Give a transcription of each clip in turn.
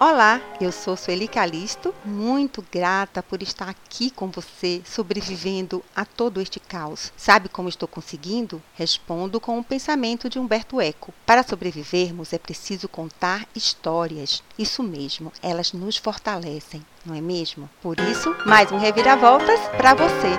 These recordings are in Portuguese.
Olá, eu sou Sueli Calisto, muito grata por estar aqui com você, sobrevivendo a todo este caos. Sabe como estou conseguindo? Respondo com o pensamento de Humberto Eco. Para sobrevivermos é preciso contar histórias. Isso mesmo, elas nos fortalecem, não é mesmo? Por isso, mais um Reviravoltas para você.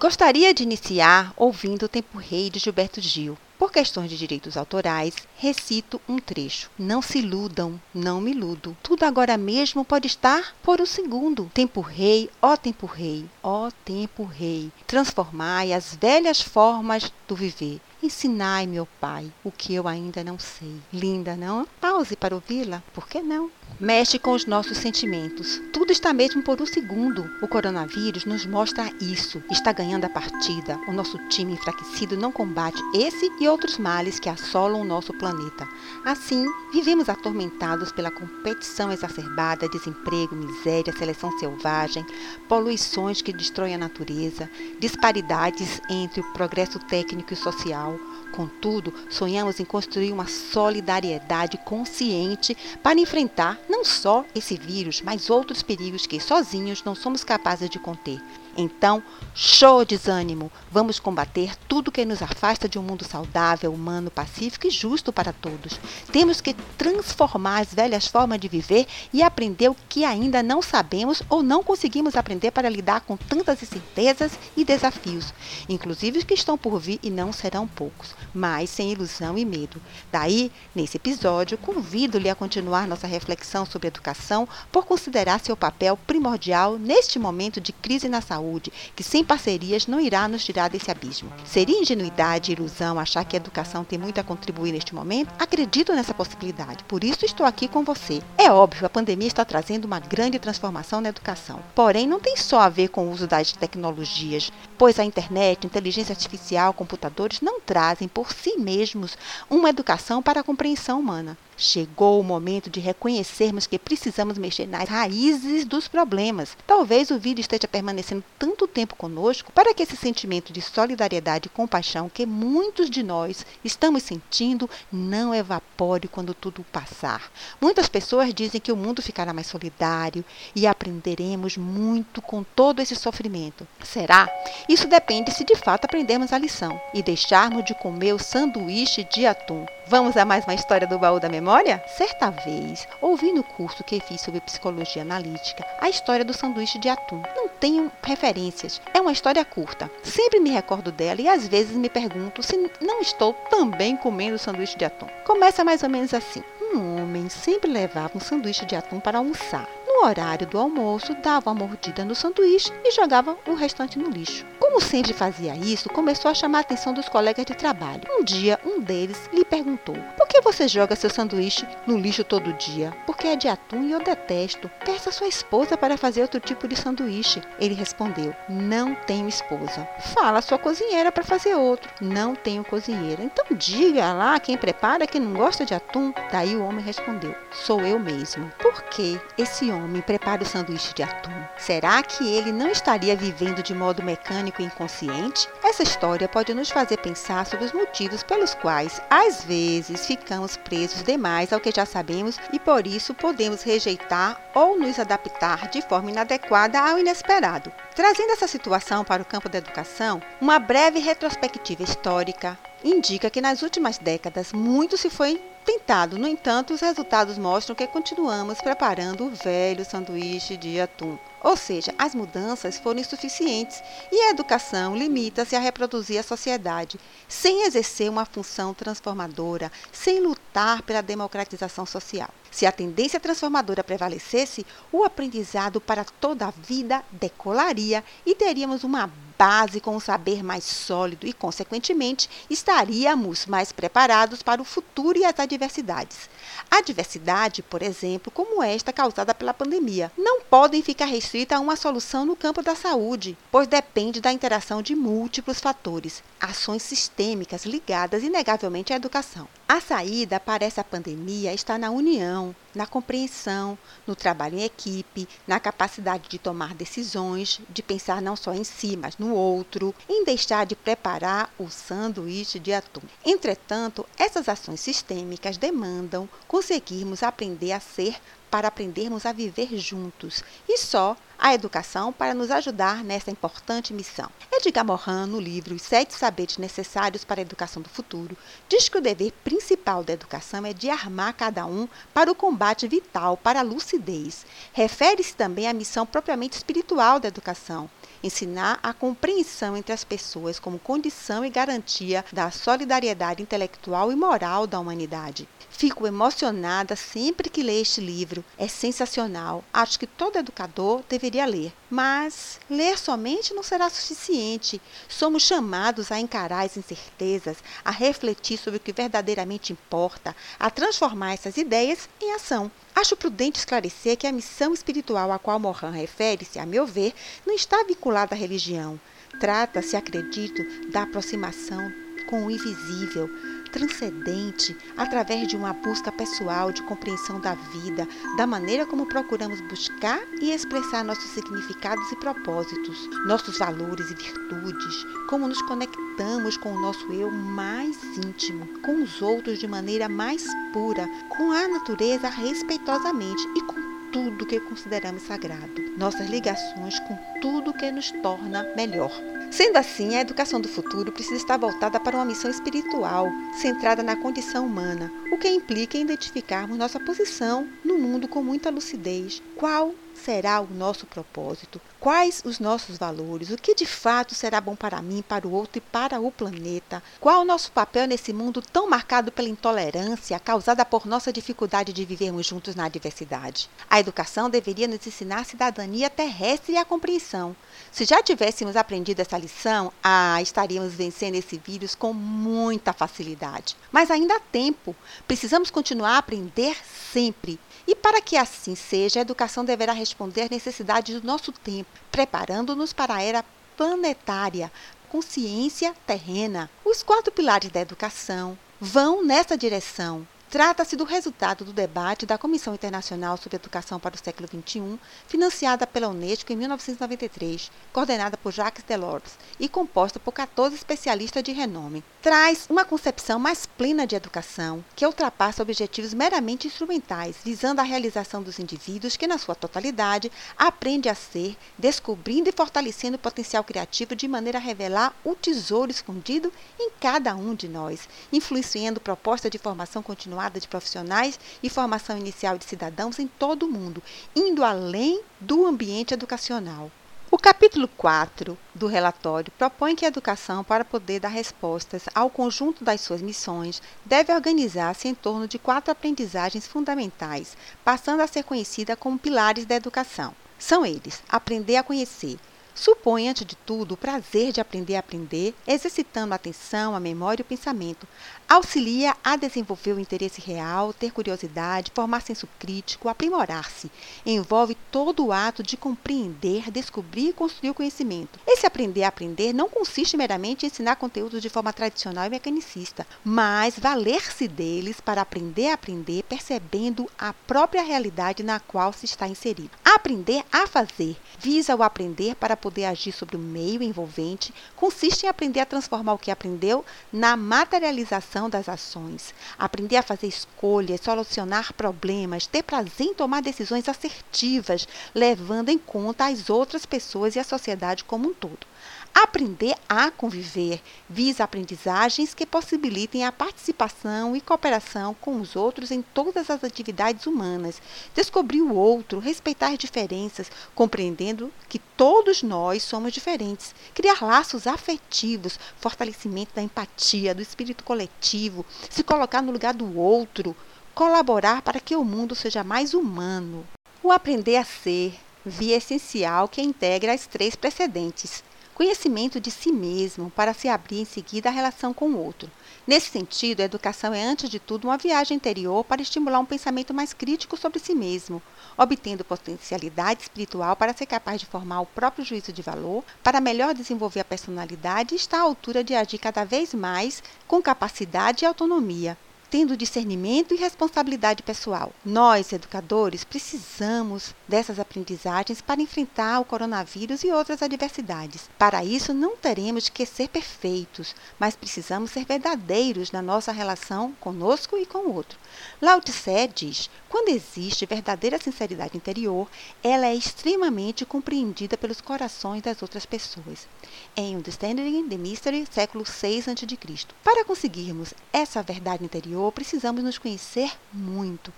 Gostaria de iniciar ouvindo o Tempo Rei de Gilberto Gil. Por questões de direitos autorais, recito um trecho. Não se iludam, não me iludo. Tudo agora mesmo pode estar por um segundo. Tempo rei, ó tempo rei, ó tempo rei. Transformai as velhas formas do viver. Ensinai, meu pai, o que eu ainda não sei. Linda, não? Pause para ouvi-la. Por que não? Mexe com os nossos sentimentos. Tudo está mesmo por um segundo. O coronavírus nos mostra isso. Está ganhando a partida. O nosso time enfraquecido não combate esse e outros males que assolam o nosso planeta. Assim, vivemos atormentados pela competição exacerbada, desemprego, miséria, seleção selvagem, poluições que destroem a natureza, disparidades entre o progresso técnico e social. Contudo, sonhamos em construir uma solidariedade consciente para enfrentar não só esse vírus, mas outros perigos que sozinhos não somos capazes de conter. Então, show desânimo! Vamos combater tudo que nos afasta de um mundo saudável, humano, pacífico e justo para todos. Temos que transformar as velhas formas de viver e aprender o que ainda não sabemos ou não conseguimos aprender para lidar com tantas incertezas e desafios, inclusive os que estão por vir e não serão poucos, mas sem ilusão e medo. Daí, nesse episódio, convido-lhe a continuar nossa reflexão sobre educação por considerar seu papel primordial neste momento de crise na saúde saúde, que sem parcerias não irá nos tirar desse abismo. Seria ingenuidade e ilusão achar que a educação tem muito a contribuir neste momento? Acredito nessa possibilidade, por isso estou aqui com você. É óbvio, a pandemia está trazendo uma grande transformação na educação. Porém, não tem só a ver com o uso das tecnologias, pois a internet, inteligência artificial, computadores não trazem por si mesmos uma educação para a compreensão humana. Chegou o momento de reconhecermos que precisamos mexer nas raízes dos problemas. Talvez o vírus esteja permanecendo tanto tempo conosco para que esse sentimento de solidariedade e compaixão que muitos de nós estamos sentindo não evapore quando tudo passar. Muitas pessoas dizem que o mundo ficará mais solidário e aprenderemos muito com todo esse sofrimento. Será? Isso depende se de fato aprendermos a lição e deixarmos de comer o sanduíche de atum. Vamos a mais uma história do baú da memória? Certa vez, ouvi no curso que fiz sobre psicologia analítica a história do sanduíche de atum. Não tenho referências, é uma história curta. Sempre me recordo dela e às vezes me pergunto se não estou também comendo sanduíche de atum. Começa mais ou menos assim. Um homem sempre levava um sanduíche de atum para almoçar. No horário do almoço, dava uma mordida no sanduíche e jogava o restante no lixo. Como sempre fazia isso, começou a chamar a atenção dos colegas de trabalho. Um dia, um deles lhe perguntou: Por que você joga seu sanduíche no lixo todo dia? Porque é de atum e eu detesto. Peça sua esposa para fazer outro tipo de sanduíche. Ele respondeu: Não tenho esposa. Fala a sua cozinheira para fazer outro. Não tenho cozinheira. Então diga lá quem prepara que não gosta de atum. Daí o homem respondeu: Sou eu mesmo. Por que esse homem prepara o sanduíche de atum? Será que ele não estaria vivendo de modo mecânico inconsciente, essa história pode nos fazer pensar sobre os motivos pelos quais, às vezes, ficamos presos demais ao que já sabemos e por isso podemos rejeitar ou nos adaptar de forma inadequada ao inesperado. Trazendo essa situação para o campo da educação, uma breve retrospectiva histórica indica que nas últimas décadas muito se foi tentado. No entanto, os resultados mostram que continuamos preparando o velho sanduíche de atum. Ou seja, as mudanças foram insuficientes e a educação limita-se a reproduzir a sociedade, sem exercer uma função transformadora, sem lutar pela democratização social. Se a tendência transformadora prevalecesse, o aprendizado para toda a vida decolaria e teríamos uma base com um saber mais sólido e, consequentemente, estaríamos mais preparados para o futuro e as adversidades. A diversidade, por exemplo, como esta causada pela pandemia, não podem ficar restritas a uma solução no campo da saúde, pois depende da interação de múltiplos fatores, ações sistêmicas ligadas inegavelmente à educação. A saída para essa pandemia está na união, na compreensão, no trabalho em equipe, na capacidade de tomar decisões, de pensar não só em si, mas no outro, em deixar de preparar o sanduíche de atum. Entretanto, essas ações sistêmicas demandam conseguirmos aprender a ser para aprendermos a viver juntos e só a educação para nos ajudar nessa importante missão. Edgar Morin, no livro Os Sete Saberes Necessários para a Educação do Futuro, diz que o dever principal da educação é de armar cada um para o combate vital, para a lucidez. Refere-se também à missão propriamente espiritual da educação, ensinar a compreensão entre as pessoas como condição e garantia da solidariedade intelectual e moral da humanidade. Fico emocionada sempre que leio este livro. É sensacional. Acho que todo educador deveria ler. Mas ler somente não será suficiente. Somos chamados a encarar as incertezas, a refletir sobre o que verdadeiramente importa, a transformar essas ideias em ação. Acho prudente esclarecer que a missão espiritual a qual Morin refere-se, a meu ver, não está vinculada à religião. Trata-se, acredito, da aproximação com o invisível, transcendente, através de uma busca pessoal de compreensão da vida, da maneira como procuramos buscar e expressar nossos significados e propósitos, nossos valores e virtudes, como nos conectamos com o nosso eu mais íntimo, com os outros de maneira mais pura, com a natureza respeitosamente e com tudo que consideramos sagrado, nossas ligações com tudo que nos torna melhor. Sendo assim, a educação do futuro precisa estar voltada para uma missão espiritual, centrada na condição humana, o que implica identificarmos nossa posição no mundo com muita lucidez. Qual será o nosso propósito? Quais os nossos valores? O que de fato será bom para mim, para o outro e para o planeta? Qual o nosso papel nesse mundo tão marcado pela intolerância causada por nossa dificuldade de vivermos juntos na diversidade? A educação deveria nos ensinar a cidadania terrestre e a compreensão. Se já tivéssemos aprendido essa lição, ah, estaríamos vencendo esse vírus com muita facilidade. Mas ainda há tempo. Precisamos continuar a aprender sempre. E para que assim seja, a educação deverá responder às necessidades do nosso tempo, preparando-nos para a era planetária, consciência terrena. Os quatro pilares da educação vão nessa direção. Trata-se do resultado do debate da Comissão Internacional sobre Educação para o Século XXI, financiada pela Unesco em 1993, coordenada por Jacques Delors e composta por 14 especialistas de renome. Traz uma concepção mais plena de educação, que ultrapassa objetivos meramente instrumentais, visando a realização dos indivíduos que, na sua totalidade, aprende a ser, descobrindo e fortalecendo o potencial criativo de maneira a revelar o tesouro escondido em cada um de nós, influenciando propostas de formação continuada de profissionais e formação inicial de cidadãos em todo o mundo, indo além do ambiente educacional. O capítulo 4 do relatório propõe que a educação, para poder dar respostas ao conjunto das suas missões, deve organizar-se em torno de quatro aprendizagens fundamentais, passando a ser conhecida como pilares da educação. São eles: aprender a conhecer, Supõe, antes de tudo, o prazer de aprender a aprender, exercitando a atenção, a memória e o pensamento. Auxilia a desenvolver o interesse real, ter curiosidade, formar senso crítico, aprimorar-se. Envolve todo o ato de compreender, descobrir e construir o conhecimento. Esse aprender a aprender não consiste meramente em ensinar conteúdos de forma tradicional e mecanicista, mas valer-se deles para aprender a aprender, percebendo a própria realidade na qual se está inserido. Aprender a fazer visa o aprender para poder agir sobre o meio envolvente consiste em aprender a transformar o que aprendeu na materialização das ações, aprender a fazer escolhas, solucionar problemas, ter prazer em tomar decisões assertivas, levando em conta as outras pessoas e a sociedade como um todo. Aprender a conviver visa aprendizagens que possibilitem a participação e cooperação com os outros em todas as atividades humanas, descobrir o outro, respeitar diferenças, compreendendo que todos nós somos diferentes, criar laços afetivos, fortalecimento da empatia, do espírito coletivo, se colocar no lugar do outro, colaborar para que o mundo seja mais humano. O aprender a ser, via essencial que integra as três precedentes conhecimento de si mesmo para se abrir em seguida à relação com o outro. Nesse sentido, a educação é, antes de tudo, uma viagem interior para estimular um pensamento mais crítico sobre si mesmo, obtendo potencialidade espiritual para ser capaz de formar o próprio juízo de valor, para melhor desenvolver a personalidade e estar à altura de agir cada vez mais com capacidade e autonomia. Tendo discernimento e responsabilidade pessoal. Nós, educadores, precisamos dessas aprendizagens para enfrentar o coronavírus e outras adversidades. Para isso, não teremos que ser perfeitos, mas precisamos ser verdadeiros na nossa relação conosco e com o outro. Lao Tse diz: quando existe verdadeira sinceridade interior, ela é extremamente compreendida pelos corações das outras pessoas. Em Understanding the Mystery, século 6 a.C. Para conseguirmos essa verdade interior, precisamos nos conhecer muito.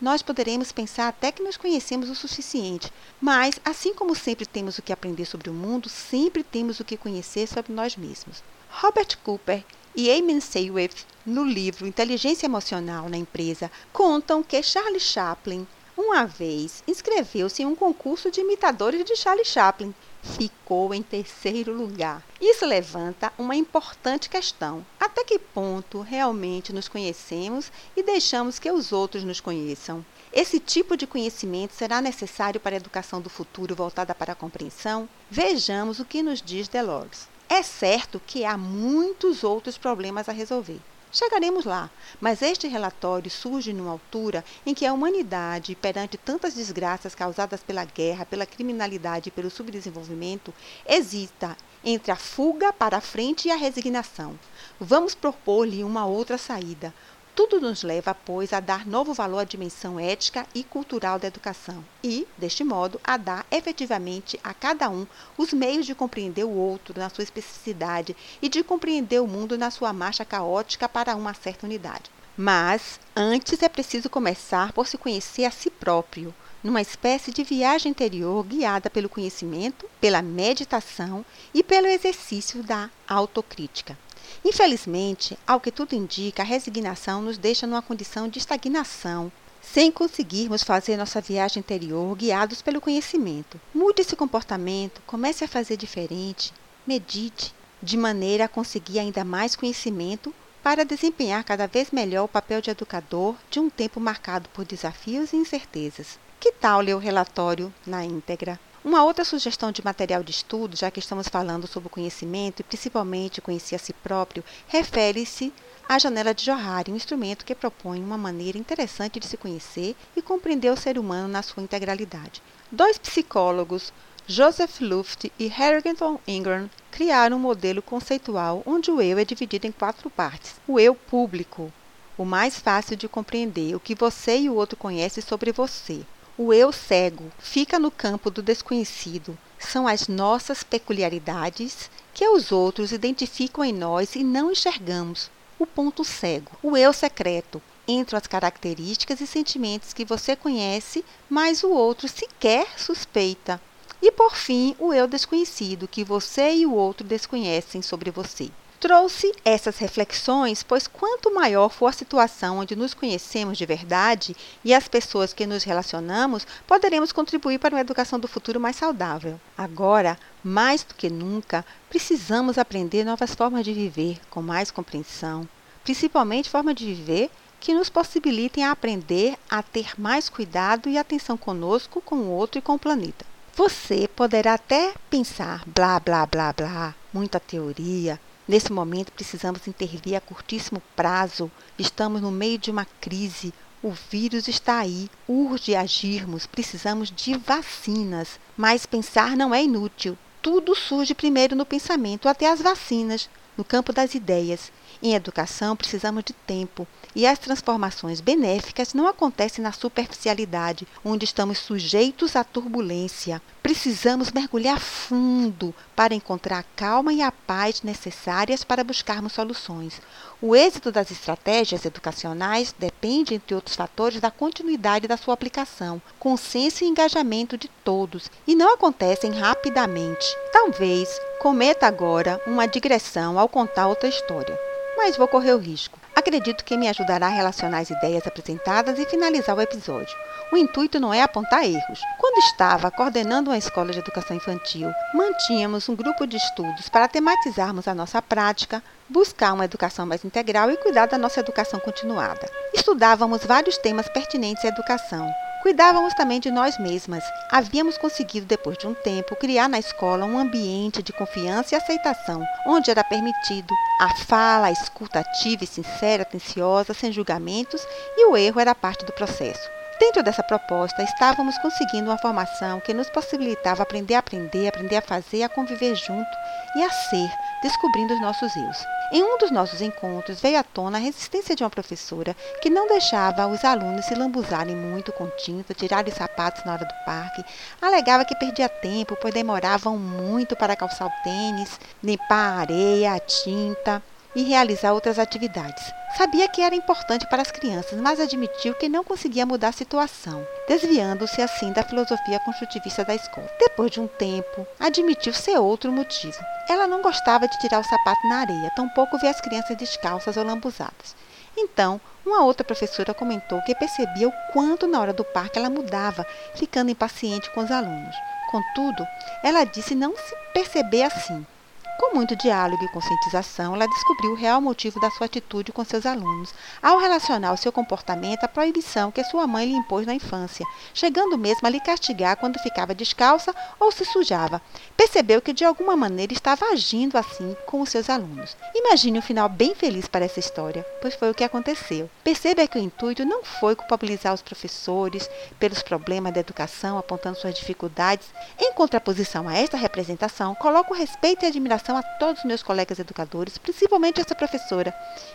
Nós poderemos pensar até que nos conhecemos o suficiente, mas, assim como sempre temos o que aprender sobre o mundo, sempre temos o que conhecer sobre nós mesmos. Robert Cooper e Eamon Seywith, no livro Inteligência Emocional na Empresa, contam que Charlie Chaplin, uma vez, inscreveu-se em um concurso de imitadores de Charlie Chaplin. Ficou em terceiro lugar. Isso levanta uma importante questão: até que ponto realmente nos conhecemos e deixamos que os outros nos conheçam? Esse tipo de conhecimento será necessário para a educação do futuro voltada para a compreensão? Vejamos o que nos diz Delors. É certo que há muitos outros problemas a resolver. Chegaremos lá, mas este relatório surge numa altura em que a humanidade, perante tantas desgraças causadas pela guerra, pela criminalidade e pelo subdesenvolvimento, hesita entre a fuga para a frente e a resignação. Vamos propor-lhe uma outra saída, tudo nos leva, pois, a dar novo valor à dimensão ética e cultural da educação e, deste modo, a dar efetivamente a cada um os meios de compreender o outro na sua especificidade e de compreender o mundo na sua marcha caótica para uma certa unidade. Mas, antes é preciso começar por se conhecer a si próprio, numa espécie de viagem interior guiada pelo conhecimento, pela meditação e pelo exercício da autocrítica. Infelizmente, ao que tudo indica, a resignação nos deixa numa condição de estagnação, sem conseguirmos fazer nossa viagem interior guiados pelo conhecimento. Mude esse comportamento, comece a fazer diferente, medite, de maneira a conseguir ainda mais conhecimento para desempenhar cada vez melhor o papel de educador de um tempo marcado por desafios e incertezas. Que tal ler o relatório na íntegra? Uma outra sugestão de material de estudo, já que estamos falando sobre o conhecimento e principalmente conhecer a si próprio, refere-se à janela de Johari, um instrumento que propõe uma maneira interessante de se conhecer e compreender o ser humano na sua integralidade. Dois psicólogos, Joseph Luft e Harrington Ingram, criaram um modelo conceitual onde o eu é dividido em quatro partes. O eu público, o mais fácil de compreender, o que você e o outro conhecem sobre você. O eu cego fica no campo do desconhecido. São as nossas peculiaridades que os outros identificam em nós e não enxergamos. O ponto cego. O eu secreto. Entre as características e sentimentos que você conhece, mas o outro sequer suspeita. E por fim, o eu desconhecido, que você e o outro desconhecem sobre você. Trouxe essas reflexões, pois quanto maior for a situação onde nos conhecemos de verdade e as pessoas que nos relacionamos, poderemos contribuir para uma educação do futuro mais saudável. Agora, mais do que nunca, precisamos aprender novas formas de viver com mais compreensão, principalmente formas de viver que nos possibilitem aprender a ter mais cuidado e atenção conosco, com o outro e com o planeta. Você poderá até pensar blá blá blá blá, muita teoria, Nesse momento, precisamos intervir a curtíssimo prazo. Estamos no meio de uma crise. O vírus está aí. Urge agirmos. Precisamos de vacinas. Mas pensar não é inútil. Tudo surge primeiro no pensamento, até as vacinas, no campo das ideias. Em educação, precisamos de tempo. E as transformações benéficas não acontecem na superficialidade, onde estamos sujeitos à turbulência. Precisamos mergulhar fundo para encontrar a calma e a paz necessárias para buscarmos soluções. O êxito das estratégias educacionais depende, entre outros fatores, da continuidade da sua aplicação, consenso e engajamento de todos, e não acontecem rapidamente. Talvez cometa agora uma digressão ao contar outra história, mas vou correr o risco. Acredito que me ajudará a relacionar as ideias apresentadas e finalizar o episódio. O intuito não é apontar erros. Quando estava coordenando uma escola de educação infantil, mantínhamos um grupo de estudos para tematizarmos a nossa prática, buscar uma educação mais integral e cuidar da nossa educação continuada. Estudávamos vários temas pertinentes à educação, Cuidávamos também de nós mesmas. Havíamos conseguido, depois de um tempo, criar na escola um ambiente de confiança e aceitação, onde era permitido a fala, a escuta ativa e sincera, atenciosa, sem julgamentos, e o erro era parte do processo. Dentro dessa proposta, estávamos conseguindo uma formação que nos possibilitava aprender a aprender, aprender a fazer, a conviver junto e a ser, descobrindo os nossos erros. Em um dos nossos encontros veio à tona a resistência de uma professora que não deixava os alunos se lambuzarem muito com tinta, tirar os sapatos na hora do parque, alegava que perdia tempo, pois demoravam muito para calçar o tênis, limpar a areia, a tinta e realizar outras atividades. Sabia que era importante para as crianças, mas admitiu que não conseguia mudar a situação, desviando-se assim da filosofia construtivista da escola. Depois de um tempo, admitiu ser outro motivo. Ela não gostava de tirar o sapato na areia, tampouco ver as crianças descalças ou lambuzadas. Então, uma outra professora comentou que percebia o quanto na hora do parque ela mudava, ficando impaciente com os alunos. Contudo, ela disse não se perceber assim. Com muito diálogo e conscientização, ela descobriu o real motivo da sua atitude com seus alunos, ao relacionar o seu comportamento à proibição que sua mãe lhe impôs na infância, chegando mesmo a lhe castigar quando ficava descalça ou se sujava. Percebeu que de alguma maneira estava agindo assim com os seus alunos. Imagine um final bem feliz para essa história, pois foi o que aconteceu. Perceba que o intuito não foi culpabilizar os professores pelos problemas da educação, apontando suas dificuldades. Em contraposição a esta representação, coloca o respeito e admiração a todos os meus colegas educadores, principalmente essa professora,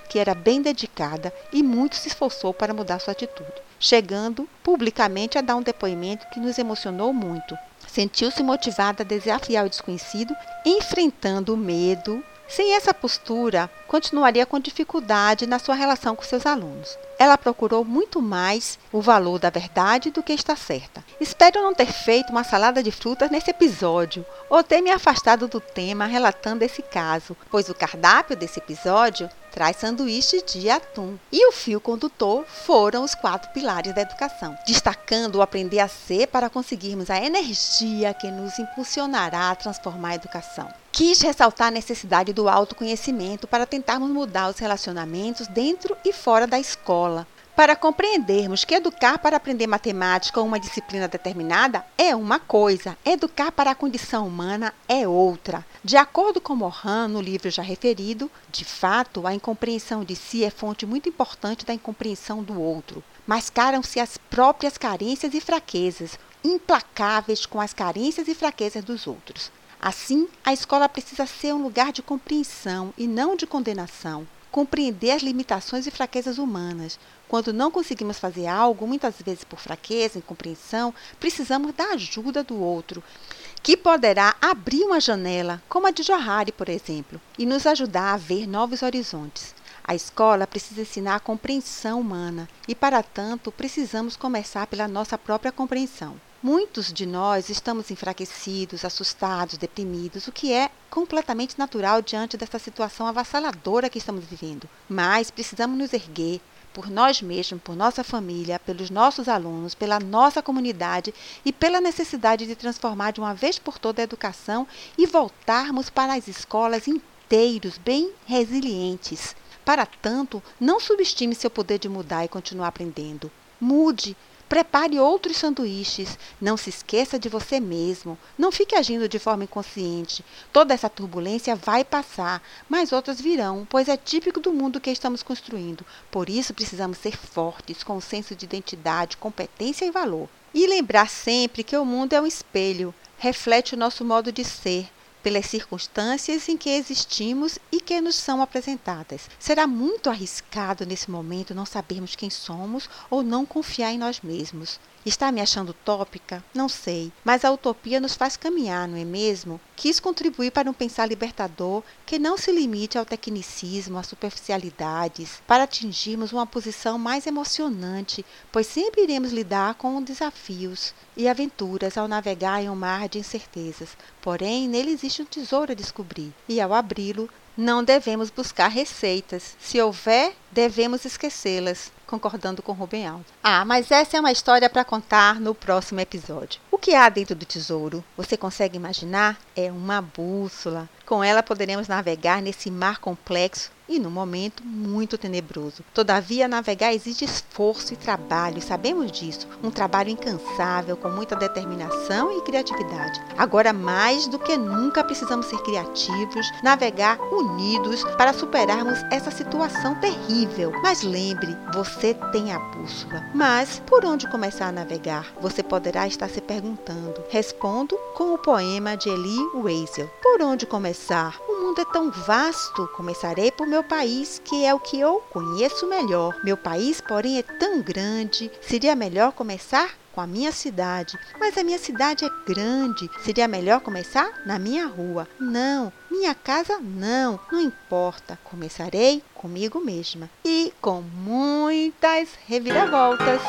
que era bem dedicada e muito se esforçou para mudar sua atitude, chegando publicamente a dar um depoimento que nos emocionou muito. Sentiu-se motivada a desafiar o desconhecido, enfrentando o medo. Sem essa postura, continuaria com dificuldade na sua relação com seus alunos ela procurou muito mais o valor da verdade do que está certa. Espero não ter feito uma salada de frutas nesse episódio, ou ter me afastado do tema relatando esse caso, pois o cardápio desse episódio traz sanduíches de atum. E o fio condutor foram os quatro pilares da educação, destacando o aprender a ser para conseguirmos a energia que nos impulsionará a transformar a educação. Quis ressaltar a necessidade do autoconhecimento para tentarmos mudar os relacionamentos dentro e fora da escola, para compreendermos que educar para aprender matemática ou uma disciplina determinada é uma coisa, educar para a condição humana é outra. De acordo com Morin, no livro já referido, de fato, a incompreensão de si é fonte muito importante da incompreensão do outro. Mascaram-se as próprias carências e fraquezas, implacáveis com as carências e fraquezas dos outros. Assim, a escola precisa ser um lugar de compreensão e não de condenação compreender as limitações e fraquezas humanas. Quando não conseguimos fazer algo, muitas vezes por fraqueza, incompreensão, precisamos da ajuda do outro, que poderá abrir uma janela, como a de Johari, por exemplo, e nos ajudar a ver novos horizontes. A escola precisa ensinar a compreensão humana e, para tanto, precisamos começar pela nossa própria compreensão. Muitos de nós estamos enfraquecidos, assustados, deprimidos, o que é completamente natural diante dessa situação avassaladora que estamos vivendo. Mas precisamos nos erguer por nós mesmos, por nossa família, pelos nossos alunos, pela nossa comunidade e pela necessidade de transformar de uma vez por toda a educação e voltarmos para as escolas inteiros, bem resilientes. Para tanto, não subestime seu poder de mudar e continuar aprendendo. Mude, Prepare outros sanduíches. Não se esqueça de você mesmo. Não fique agindo de forma inconsciente. Toda essa turbulência vai passar, mas outras virão, pois é típico do mundo que estamos construindo. Por isso precisamos ser fortes, com um senso de identidade, competência e valor. E lembrar sempre que o mundo é um espelho, reflete o nosso modo de ser pelas circunstâncias em que existimos e que nos são apresentadas. Será muito arriscado nesse momento não sabermos quem somos ou não confiar em nós mesmos. Está me achando utópica? Não sei, mas a utopia nos faz caminhar, não é mesmo? Quis contribuir para um pensar libertador que não se limite ao tecnicismo, às superficialidades, para atingirmos uma posição mais emocionante, pois sempre iremos lidar com desafios e aventuras ao navegar em um mar de incertezas. Porém, nele existe um tesouro a descobrir, e ao abri-lo, não devemos buscar receitas. Se houver, devemos esquecê-las, concordando com Rubem Alves. Ah, mas essa é uma história para contar no próximo episódio. O que há dentro do tesouro? Você consegue imaginar? É uma bússola. Com ela poderemos navegar nesse mar complexo e num momento muito tenebroso. Todavia, navegar exige esforço e trabalho, sabemos disso. Um trabalho incansável, com muita determinação e criatividade. Agora, mais do que nunca, precisamos ser criativos, navegar unidos para superarmos essa situação terrível. Mas lembre, você tem a bússola. Mas por onde começar a navegar? Você poderá estar se perguntando. Respondo com o poema de Eli Weisel. Por onde começar? O mundo é tão vasto. Começarei por meu país, que é o que eu conheço melhor. Meu país, porém, é tão grande. Seria melhor começar com a minha cidade. Mas a minha cidade é grande. Seria melhor começar na minha rua. Não, minha casa não. Não importa. Começarei comigo mesma. E com muitas reviravoltas.